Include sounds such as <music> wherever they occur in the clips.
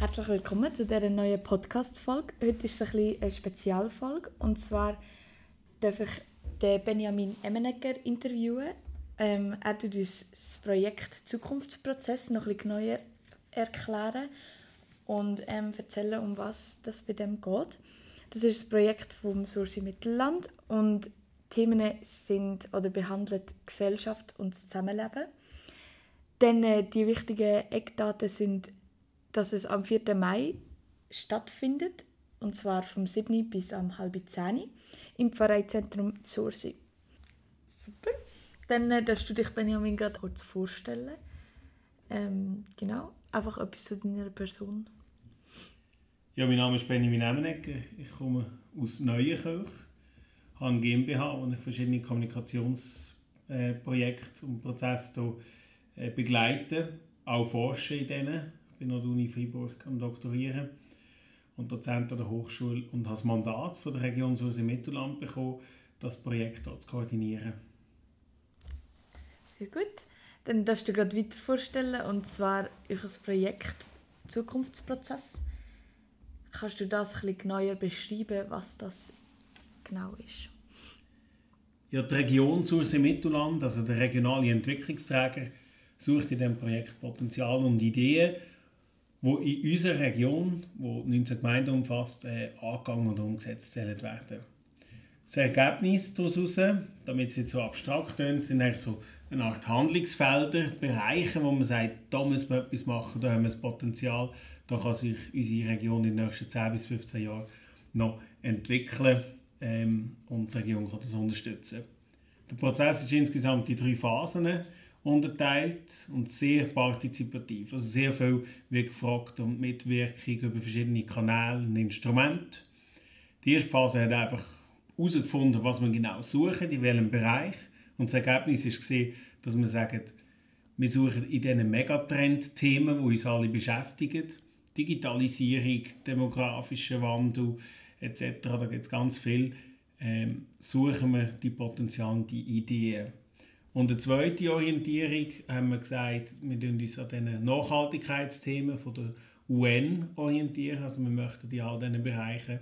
Herzlich willkommen zu dieser neuen Podcast-Folge. Heute ist es ein bisschen eine Spezialfolge. Und zwar darf ich den Benjamin Emmenegger interviewen. Ähm, er tut uns das Projekt Zukunftsprozess noch bisschen genauer erklären und ähm, erzählen, um was das bei dem geht. Das ist das Projekt vom Sursi Mittelland und Themen sind oder behandelt Gesellschaft und Zusammenleben. Dann äh, die wichtigen Eckdaten sind, dass es am 4. Mai stattfindet, und zwar vom 7. bis am halb 10. im Pfarreizentrum Zursi. Super. Dann äh, darfst du dich, Benjamin, gerade kurz vorstellen. Ähm, genau, einfach etwas zu deiner Person. Ja, mein Name ist Benjamin Emmenegger. Ich komme aus Neuenkirch, habe GmbH, wo ich verschiedene Kommunikationsprojekte und Prozesse hier äh, begleite, auch forsche in denen. Ich bin an der Uni Freiburg am Doktorieren und Dozent an der Hochschule und habe das Mandat von der Region Surse Mittelland bekommen, das Projekt dort zu koordinieren. Sehr gut. Dann darfst du gerade weiter vorstellen, und zwar euer Projekt Zukunftsprozess. Kannst du das ein bisschen genauer beschreiben, was das genau ist? Ja, die Region Surse Mittelland, also der regionale Entwicklungsträger, sucht in diesem Projekt Potenzial und Ideen, die in unserer Region, die 19 Gemeinden umfasst, äh, angegangen und umgesetzt werden. Das Ergebnis daraus, damit es jetzt so abstrakt klingt, sind eigentlich so eine Art Handlungsfelder, Bereiche, wo man sagt, da muss man etwas machen, da haben wir das Potenzial, da kann sich unsere Region in den nächsten 10 bis 15 Jahren noch entwickeln ähm, und die Region kann das unterstützen. Der Prozess ist insgesamt in drei Phasen unterteilt und sehr partizipativ. Also sehr viel wird gefragt und Mitwirkung über verschiedene Kanäle und Instrumente. Die erste Phase hat einfach herausgefunden, was man genau suchen, in welchem Bereich. Und das Ergebnis gesehen, dass wir sagen, wir suchen in diesen Megatrend-Themen, die uns alle beschäftigen, Digitalisierung, demografischer Wandel etc., da gibt es ganz viel, ähm, suchen wir die Potenziale, die Ideen. Und eine zweite Orientierung haben wir gesagt, wir orientieren uns an diesen Nachhaltigkeitsthemen von der UN orientieren. Also wir möchten in all diesen Bereichen,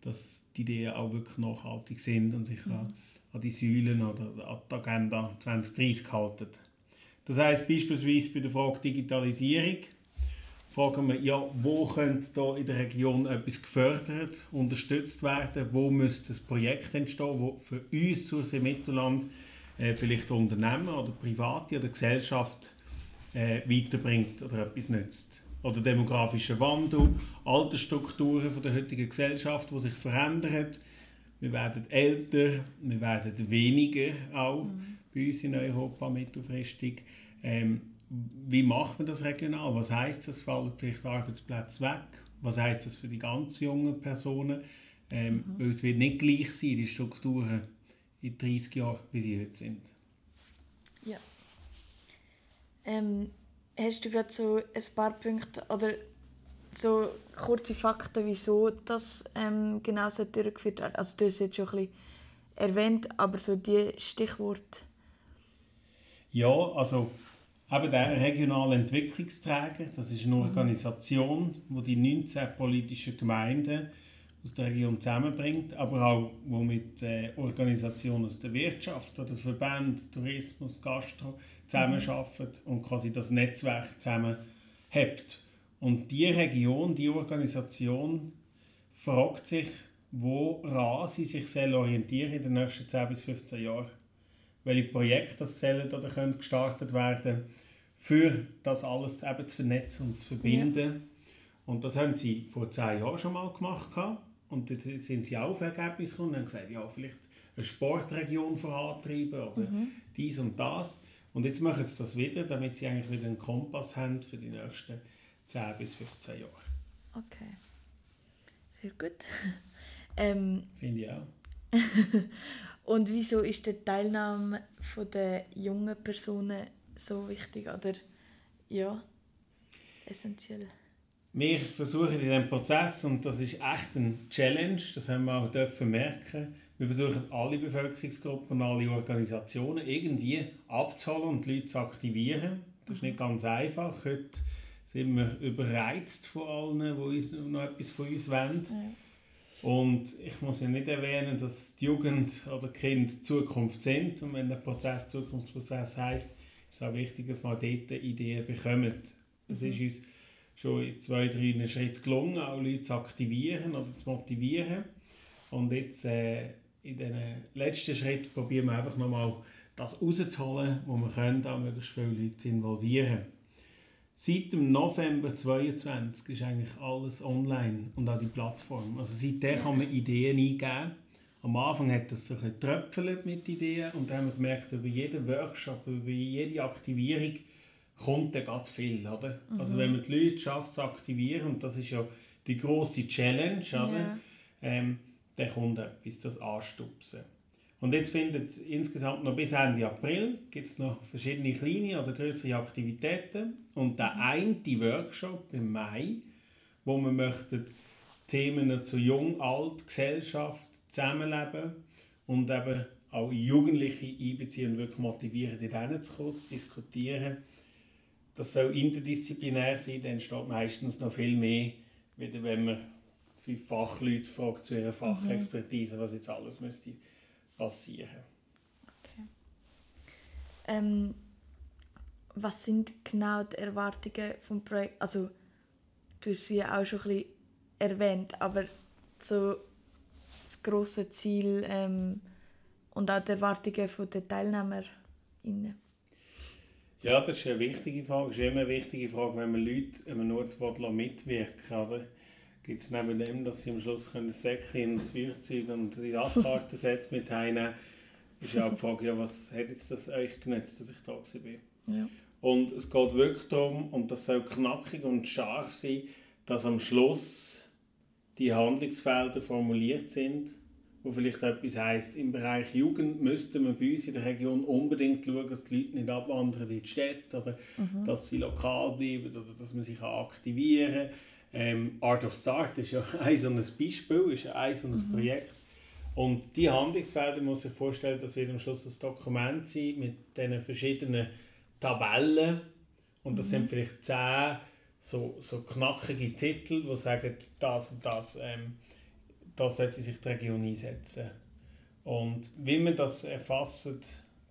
dass die Ideen auch wirklich nachhaltig sind und sich mhm. an, die Säulen oder an die Agenda 2030 halten. Das heißt beispielsweise bei der Frage Digitalisierung fragen wir, ja, wo könnte da in der Region etwas gefördert, unterstützt werden, wo müsste ein Projekt entstehen, wo für uns dem Mittelland äh, vielleicht Unternehmen oder Private oder Gesellschaft äh, weiterbringt oder etwas nützt. Oder demografischer Wandel, Altersstrukturen von der heutigen Gesellschaft, die sich verändern. Wir werden älter, wir werden weniger auch mhm. bei uns in Europa mittelfristig. Ähm, wie macht man das regional? Was heißt das? Fallen vielleicht Arbeitsplätze weg? Was heißt das für die ganz jungen Personen? Ähm, mhm. Weil es wird nicht gleich sein, die Strukturen in 30 Jahren, wie sie heute sind. Ja. Ähm, hast du gerade so ein paar Punkte oder so kurze Fakten, wieso das ähm, genau so durchgeführt wird? Also du hast es jetzt schon ein bisschen erwähnt, aber so die Stichworte. Ja, also eben der regionale Entwicklungsträger, das ist eine mhm. Organisation, wo die 19 politischen Gemeinden aus der Region zusammenbringt, aber auch wo mit äh, Organisationen aus der Wirtschaft oder Verband, Tourismus, Gastro zusammenarbeitet mhm. und quasi das Netzwerk zusammenhebt. Und die Region, die Organisation fragt sich, woran sie sich orientieren in den nächsten 10 bis 15 Jahren. Welche Projekte das sollen oder können gestartet werden, für das alles eben zu vernetzen und zu verbinden. Ja. Und das haben sie vor zehn Jahren schon mal gemacht. Und dann sind sie auch auf Ergebnis gekommen und haben gesagt, ja, vielleicht eine Sportregion vorantreiben oder mhm. dies und das. Und jetzt machen sie das wieder, damit sie eigentlich wieder einen Kompass haben für die nächsten 10 bis 15 Jahre. Okay. Sehr gut. <laughs> ähm, Finde ich auch. <laughs> und wieso ist die Teilnahme der jungen Personen so wichtig oder ja, essentiell? Wir versuchen in diesem Prozess, und das ist echt ein Challenge, das haben wir auch dürfen merken, wir versuchen alle Bevölkerungsgruppen und alle Organisationen irgendwie abzuholen und die Leute zu aktivieren. Das ist nicht ganz einfach. Heute sind wir überreizt von allen, die uns noch etwas von uns wollen. Ja. Und ich muss ja nicht erwähnen, dass die Jugend oder Kind Zukunft sind. Und wenn der Prozess Zukunftsprozess heißt, ist es auch wichtig, dass man dort Ideen bekommt. Es mhm. ist uns schon in zwei, drei Schritten gelungen, auch Leute zu aktivieren oder zu motivieren. Und jetzt äh, in den letzten Schritt probieren wir einfach nochmal das rauszuholen, wo wir können, da möglichst viele Leute zu involvieren. Seit dem November 2022 ist eigentlich alles online und auch die Plattform. Also seitdem kann man Ideen eingeben. Am Anfang hat das so ein bisschen mit Ideen und dann haben wir gemerkt, über jeden Workshop, über jede Aktivierung kommt dann ganz viel. Oder? Mhm. Also wenn man die Leute schafft zu aktivieren, und das ist ja die große Challenge, oder? Ähm, dann kommt etwas, das Anstupsen. Und jetzt findet insgesamt noch bis Ende April gibt's noch verschiedene kleine oder größere Aktivitäten und der eine Workshop im Mai, wo wir möchten Themen zu Jung, Alt, Gesellschaft, Zusammenleben und eben auch Jugendliche einbeziehen und wirklich motivieren, dort zu zu diskutieren. Das soll interdisziplinär sein, dann entsteht meistens noch viel mehr, wieder wenn man fünf Fachleute fragt zu ihrer Fachexpertise, was jetzt alles müsste passieren. Okay. Ähm, was sind genau die Erwartungen vom Projekt? Also du hast es ja auch schon ein bisschen erwähnt, aber so das große Ziel ähm, und auch die Erwartungen der TeilnehmerInnen. Ja, das ist eine wichtige Frage. Das ist immer eine wichtige Frage, wenn man Leute an einem Ort mitwirken oder? Gibt es neben dem, dass sie am Schluss können Säcke ins Feuerzeug und die Gaskartensätze <laughs> mit heimnehmen ist ja auch die Frage, ja, was hat jetzt das euch genützt, dass ich da war. Ja. Und es geht wirklich darum, und das soll knackig und scharf sein, dass am Schluss die Handlungsfelder formuliert sind, wo vielleicht etwas heisst, im Bereich Jugend müsste man bei uns in der Region unbedingt schauen, dass die Leute nicht abwandern in die Städte oder mhm. dass sie lokal bleiben oder dass man sich aktivieren kann ähm, Art of Start ist ja <laughs> ein so ein Beispiel, ist ja ein so ein mhm. Projekt. Und die Handlungsfelder muss sich vorstellen, dass wir am Schluss ein Dokument sein mit diesen verschiedenen Tabellen. Und das mhm. sind vielleicht zehn so, so knackige Titel, die sagen, das und das, ähm, da sollte sich die Region einsetzen. Und wie man das erfasst,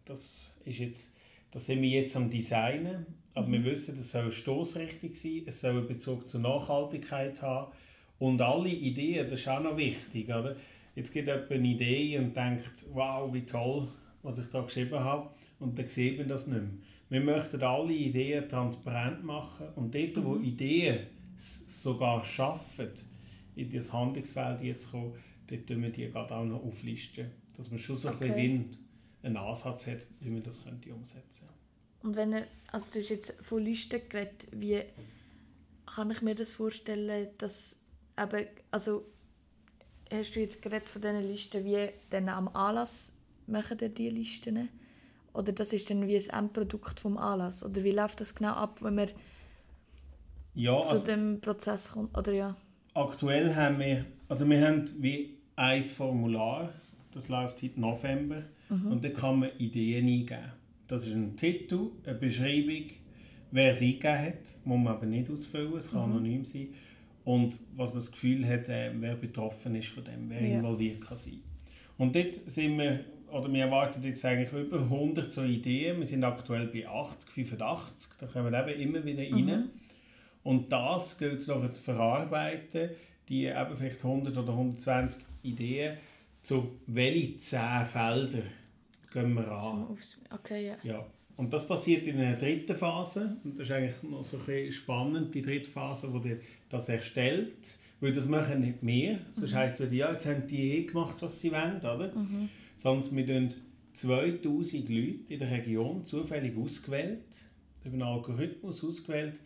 das ist jetzt, das sind wir jetzt am Designen. Aber wir wissen, es soll stoßrichtig sein, es soll einen Bezug zur Nachhaltigkeit haben. Und alle Ideen, das ist auch noch wichtig. Oder? Jetzt gibt jemand eine Idee und denkt, wow, wie toll, was ich da geschrieben habe. Und dann sieht man das nicht mehr. Wir möchten alle Ideen transparent machen und dort, wo mhm. Ideen sogar schaffen, in das Handlungsfeld jetzt kommen, dort tun wir die gerade auch noch auflisten. Dass man schon so okay. ein bisschen einen Ansatz hat, wie man das könnte umsetzen könnte. Und wenn er, also du hast jetzt von Listen geredet, wie kann ich mir das vorstellen, dass eben, also hast du jetzt geredet von diesen Listen, wie dann am Anlass machen ihr diese Listen? Oder das ist dann wie ein Endprodukt vom Anlass? Oder wie läuft das genau ab, wenn wir ja, zu also dem Prozess kommt? Oder ja? Aktuell haben wir, also wir haben wie ein Formular, das läuft seit November mhm. und da kann man Ideen eingeben. Das ist ein Titel, eine Beschreibung, wer es eingegeben hat, muss man aber nicht ausfüllen, es kann mhm. anonym sein. Und was man das Gefühl hat, äh, wer betroffen ist von dem, wer ja. involviert kann sein. Und jetzt sind wir, oder wir erwarten jetzt eigentlich über 100 so Ideen, wir sind aktuell bei 80, 85, da kommen wir eben immer wieder rein. Mhm. Und das gilt es noch zu verarbeiten, die eben vielleicht 100 oder 120 Ideen, zu welchen 10 Feldern gehen wir an. Okay, ja. ja. Und das passiert in einer dritten Phase. Und das ist eigentlich noch so ein spannend, die dritte Phase, wo die das erstellt. Weil das machen nicht mehr. Sonst mhm. heisst es, ja, jetzt haben die eh gemacht, was sie wollen, oder? Mhm. Sondern wir tun 2000 Leute in der Region zufällig ausgewählt, über einen Algorithmus ausgewählt,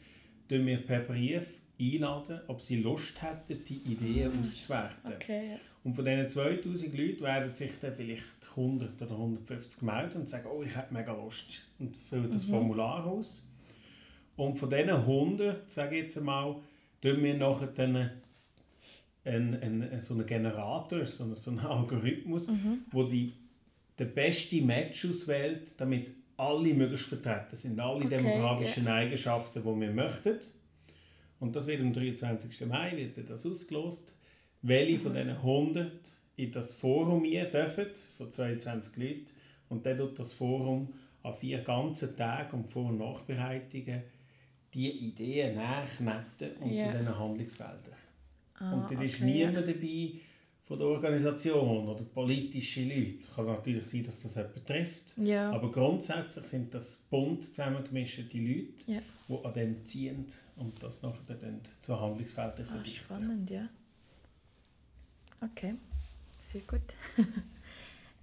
tun wir per Brief einladen, ob sie Lust hätten, die Ideen mhm. auszuwerten. Okay, ja. Und von diesen 2000 Leuten werden sich dann vielleicht 100 oder 150 melden und sagen, oh, ich hätte mega Lust und füllen das mhm. Formular aus. Und von diesen 100, sage ich jetzt einmal, tun wir nachher dann einen, einen, so einen Generator, so einen, so einen Algorithmus, mhm. wo die den besten Match auswählt, damit alle möglichst vertreten sind, alle okay, demografischen yeah. Eigenschaften, die wir möchten. Und das wird am 23. Mai wird das ausgelost. Welche mhm. von diesen 100 in das Forum hier dürfen, von 22 Leuten. Und dann tut das Forum an vier ganzen Tagen und Vor- und Nachbereitungen die Ideen nachknetten und yeah. zu diesen Handlungsfeldern. Ah, und da okay, ist niemand dabei von der Organisation oder politische Leute. Es kann natürlich sein, dass das jemand trifft, ja. aber grundsätzlich sind das bunt zusammengemischte Leute, ja. die an dem ziehen und das nachher dann zu Handlungsfeldern ah, verdichten. Spannend, ja. Okay, sehr gut. <laughs>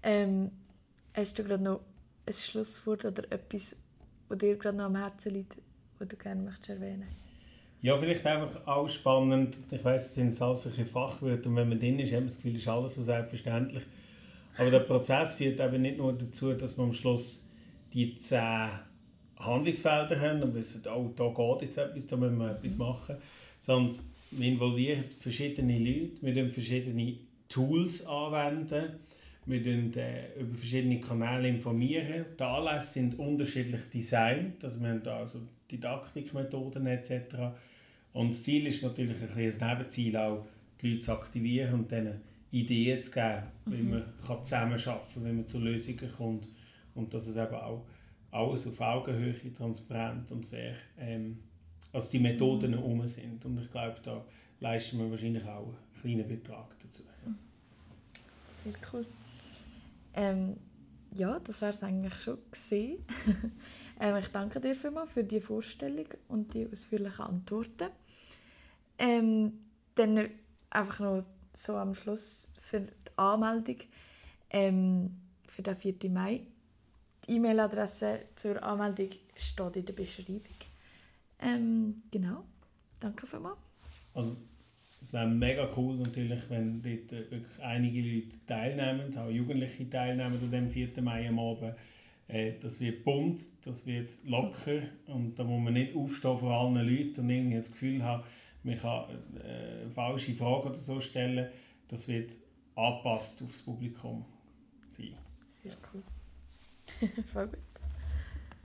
ähm, hast du gerade noch ein Schlusswort oder etwas, was dir gerade noch am Herzen liegt, was du gerne möchtest erwähnen Ja, vielleicht einfach auch spannend. Ich weiß, es sind alles solche Fachwörter und wenn man drin ist, hat man das Gefühl, ist alles so selbstverständlich. Aber der Prozess führt eben nicht nur dazu, dass man am Schluss die zehn Handlungsfelder haben und wissen, oh, da geht jetzt etwas, da müssen wir etwas machen, man involviert verschiedene Leute, wir verschiedene Tools anwenden, wir informieren äh, über verschiedene Kanäle. informieren. Die Anlässe sind unterschiedlich designt, also wir haben da also Didaktikmethoden etc. Und das Ziel ist natürlich ein, ein Nebenziel auch, die Leute zu aktivieren und ihnen Ideen zu geben, mhm. wie man kann zusammenarbeiten kann, wie man zu Lösungen kommt und dass es eben auch alles auf Augenhöhe, transparent und fair, ähm, also die Methoden mhm. um sind. Und ich glaube, da leisten wir wahrscheinlich auch einen kleinen Betrag dazu. Ja. Sehr cool. Ähm, ja, das wäre es eigentlich schon. <laughs> ähm, ich danke dir vielmals für die Vorstellung und die ausführlichen Antworten. Ähm, dann einfach noch so am Schluss für die Anmeldung ähm, für den 4. Mai. Die E-Mail-Adresse zur Anmeldung steht in der Beschreibung. Ähm, genau, danke vielmals. Also es wäre mega cool natürlich, wenn dort wirklich einige Leute teilnehmen, auch Jugendliche teilnehmen an dem 4. Mai am Abend. Äh, das wird bunt, das wird locker und da muss man nicht aufstehen vor allen Leuten und irgendwie das Gefühl haben, man kann äh, falsche Frage oder so stellen. Das wird angepasst aufs Publikum sein. Sehr cool. <laughs> Voll gut.